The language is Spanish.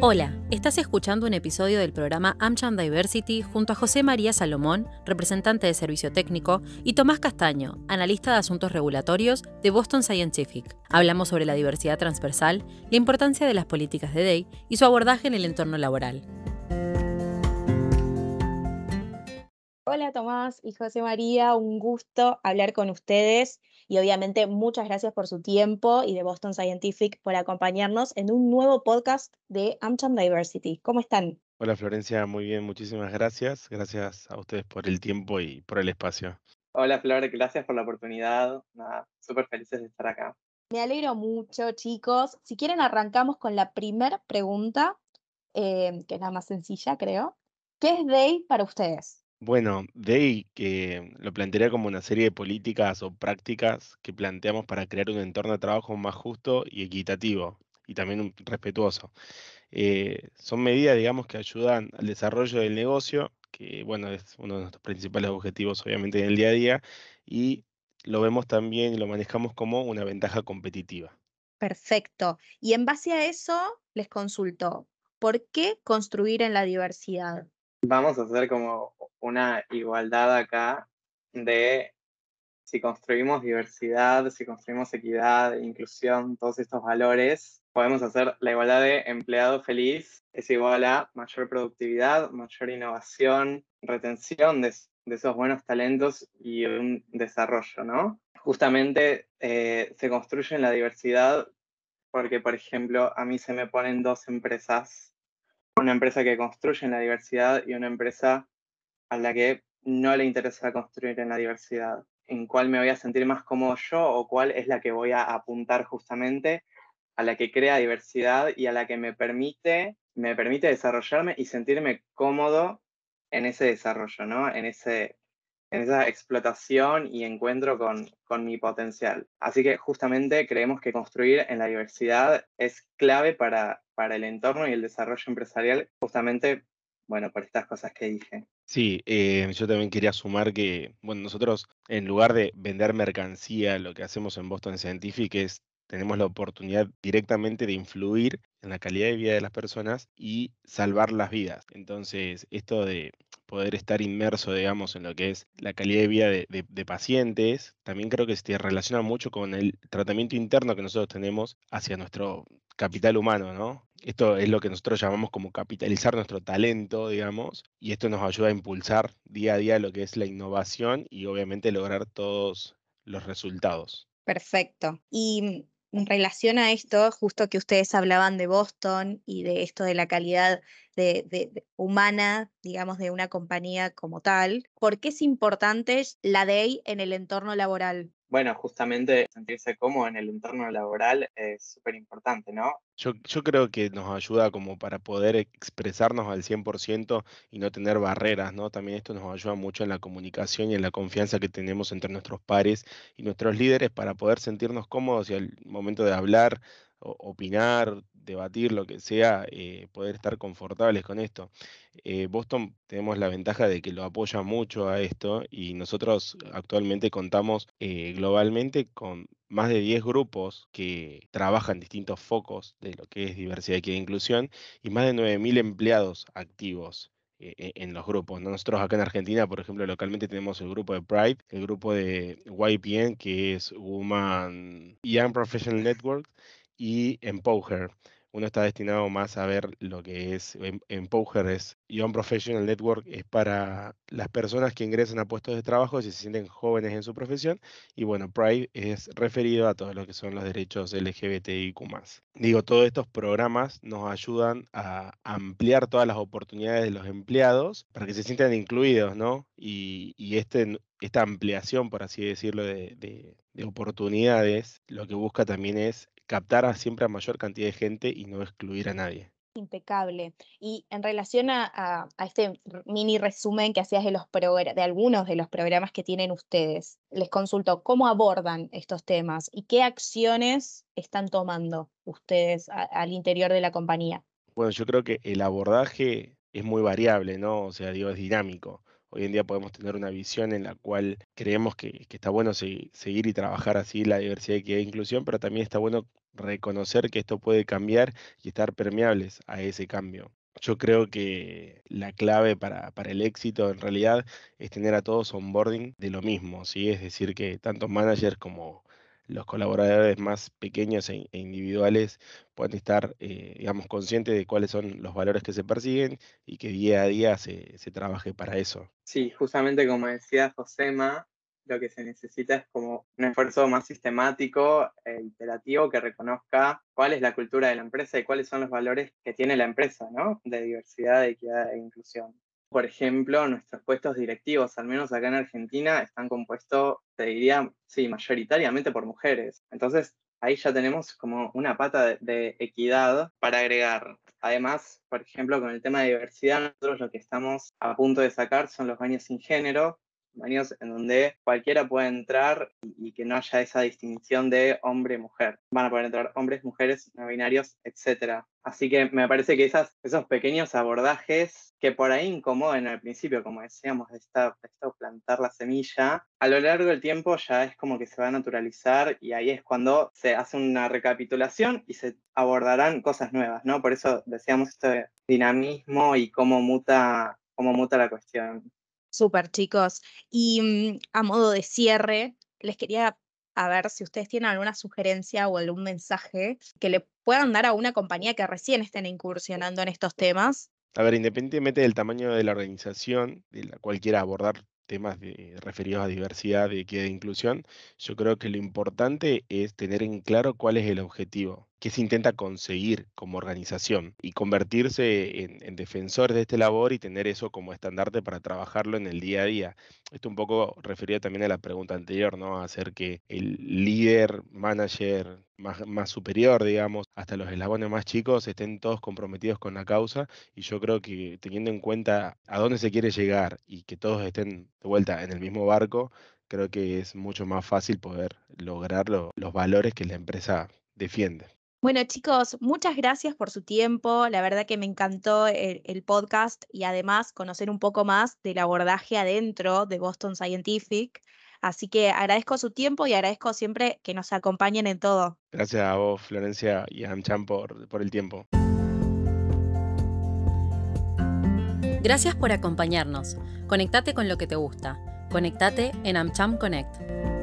Hola, estás escuchando un episodio del programa AmCham Diversity junto a José María Salomón, representante de servicio técnico, y Tomás Castaño, analista de asuntos regulatorios de Boston Scientific. Hablamos sobre la diversidad transversal, la importancia de las políticas de DEI y su abordaje en el entorno laboral. Hola Tomás y José María, un gusto hablar con ustedes y obviamente muchas gracias por su tiempo y de Boston Scientific por acompañarnos en un nuevo podcast de AmCham Diversity. ¿Cómo están? Hola Florencia, muy bien, muchísimas gracias. Gracias a ustedes por el tiempo y por el espacio. Hola Flor, gracias por la oportunidad. Nada, súper felices de estar acá. Me alegro mucho, chicos. Si quieren, arrancamos con la primera pregunta, eh, que es la más sencilla, creo. ¿Qué es DAY para ustedes? Bueno, DEI que lo plantearía como una serie de políticas o prácticas que planteamos para crear un entorno de trabajo más justo y equitativo y también respetuoso. Eh, son medidas, digamos, que ayudan al desarrollo del negocio, que bueno, es uno de nuestros principales objetivos obviamente en el día a día, y lo vemos también y lo manejamos como una ventaja competitiva. Perfecto. Y en base a eso, les consulto, ¿por qué construir en la diversidad? Vamos a hacer como una igualdad acá de si construimos diversidad, si construimos equidad, inclusión, todos estos valores, podemos hacer la igualdad de empleado feliz es igual a mayor productividad, mayor innovación, retención de, esos buenos talentos y un desarrollo, ¿no? Justamente eh, se construye en la diversidad porque, por ejemplo, a mí se me ponen dos empresas, una empresa que construye en la diversidad y una empresa a la que no le interesa construir en la diversidad, en cuál me voy a sentir más cómodo yo o cuál es la que voy a apuntar justamente a la que crea diversidad y a la que me permite, me permite desarrollarme y sentirme cómodo en ese desarrollo, ¿no? En, ese, en esa explotación y encuentro con, con mi potencial. Así que justamente creemos que construir en la diversidad es clave para, para el entorno y el desarrollo empresarial, justamente, bueno, por estas cosas que dije. Sí, eh, yo también quería sumar que, bueno, nosotros en lugar de vender mercancía, lo que hacemos en Boston Scientific es, tenemos la oportunidad directamente de influir en la calidad de vida de las personas y salvar las vidas. Entonces, esto de poder estar inmerso, digamos, en lo que es la calidad de vida de, pacientes, también creo que se relaciona mucho con el tratamiento interno que nosotros tenemos hacia nuestro capital humano, ¿no? Esto es lo que nosotros llamamos como capitalizar nuestro talento, digamos, y esto nos ayuda a impulsar día a día lo que es la innovación y obviamente lograr todos los resultados. Perfecto. Y en relación a esto, justo que ustedes hablaban de Boston y de esto de la calidad de, humana, digamos, de una compañía como tal, ¿por qué es importante la DEI en el entorno laboral? Bueno, justamente sentirse cómodo en el entorno laboral es súper importante, ¿no? Yo, creo que nos ayuda como para poder expresarnos al 100% y no tener barreras, ¿no? También esto nos ayuda mucho en la comunicación y en la confianza que tenemos entre nuestros pares y nuestros líderes para poder sentirnos cómodos y al momento de hablar, opinar, debatir, lo que sea, eh, poder estar confortables con esto. Eh, Boston tenemos la ventaja de que lo apoya mucho a esto y nosotros actualmente contamos eh, globalmente con más de 10 grupos que trabajan distintos focos de lo que es diversidad, e inclusión y más de 9.000 empleados activos en los grupos. Nosotros acá en Argentina, por ejemplo, localmente tenemos el grupo de Pride, el grupo de YPN, que es Woman Young Professional Network, y Empower uno está destinado más a ver lo que es Empower es Young Professional Network es para las personas que ingresan a puestos de trabajo y se sienten jóvenes en su profesión y bueno, Pride es referido a todo lo que son los derechos LGBTIQ+. Digo, todos estos programas nos ayudan a ampliar todas las oportunidades de los empleados para que se sientan incluidos, ¿no? Y, este, esta ampliación, por así decirlo, de, de oportunidades, lo que busca también es captar a siempre a mayor cantidad de gente y no excluir a nadie. Impecable. Y en relación a, este mini resumen que hacías de, los de algunos de los programas que tienen ustedes, les consulto cómo abordan estos temas y qué acciones están tomando ustedes al interior de la compañía. Bueno, yo creo que el abordaje es muy variable, ¿no? O sea, digo, es dinámico. Hoy en día podemos tener una visión en la cual creemos que, está bueno seguir y trabajar así la diversidad, equidad e inclusión, pero también está bueno reconocer que esto puede cambiar y estar permeables a ese cambio. Yo creo que la clave para, el éxito en realidad es tener a todos onboarding de lo mismo, ¿sí? Es decir, que tanto managers como los colaboradores más pequeños e, e individuales puedan estar, eh, digamos, conscientes de cuáles son los valores que se persiguen y que día a día se, se trabaje para eso. Sí, justamente como decía Josema, lo que se necesita es como un esfuerzo más sistemático e iterativo que reconozca cuál es la cultura de la empresa y cuáles son los valores que tiene la empresa, ¿no? De diversidad, equidad e inclusión. Por ejemplo, nuestros puestos directivos, al menos acá en Argentina, están compuestos, te diría, sí, mayoritariamente por mujeres. Entonces, ahí ya tenemos como una pata de, equidad para agregar. Además, por ejemplo, con el tema de diversidad, nosotros lo que estamos a punto de sacar son los baños sin género, en donde cualquiera puede entrar y, que no haya esa distinción de hombre-mujer. Van a poder entrar hombres, mujeres, no binarios, etc. Así que me parece que esas, esos pequeños abordajes que por ahí incomodan al principio, como decíamos, de esta, plantar la semilla, a lo largo del tiempo ya es como que se va a naturalizar y ahí es cuando se hace una recapitulación y se abordarán cosas nuevas, ¿no? Por eso decíamos este dinamismo y cómo muta, cómo muta la cuestión. Súper, chicos. Y mm, a modo de cierre, les quería a ver si ustedes tienen alguna sugerencia o algún mensaje que le puedan dar a una compañía que recién estén incursionando en estos temas. A ver, independientemente del tamaño de la organización de la cual quiera abordar temas referidos a diversidad, equidad e inclusión, yo creo que lo importante es tener en claro cuál es el objetivo, qué se intenta conseguir como organización y convertirse en, defensores de este labor y tener eso como estandarte para trabajarlo en el día a día. Esto un poco referido también a la pregunta anterior, ¿no? Hacer que el líder, manager más superior, digamos, hasta los eslabones más chicos estén todos comprometidos con la causa y yo creo que teniendo en cuenta a dónde se quiere llegar y que todos estén de vuelta en el mismo barco, creo que es mucho más fácil poder lograr los valores que la empresa defiende. Bueno, chicos, muchas gracias por su tiempo. La verdad que me encantó el, podcast y además conocer un poco más del abordaje adentro de Boston Scientific. Así que agradezco su tiempo y agradezco siempre que nos acompañen en todo. Gracias a vos, Florencia y a AmCham por, por el tiempo. Gracias por acompañarnos. Conectate con lo que te gusta. Conectate en AmCham Connect.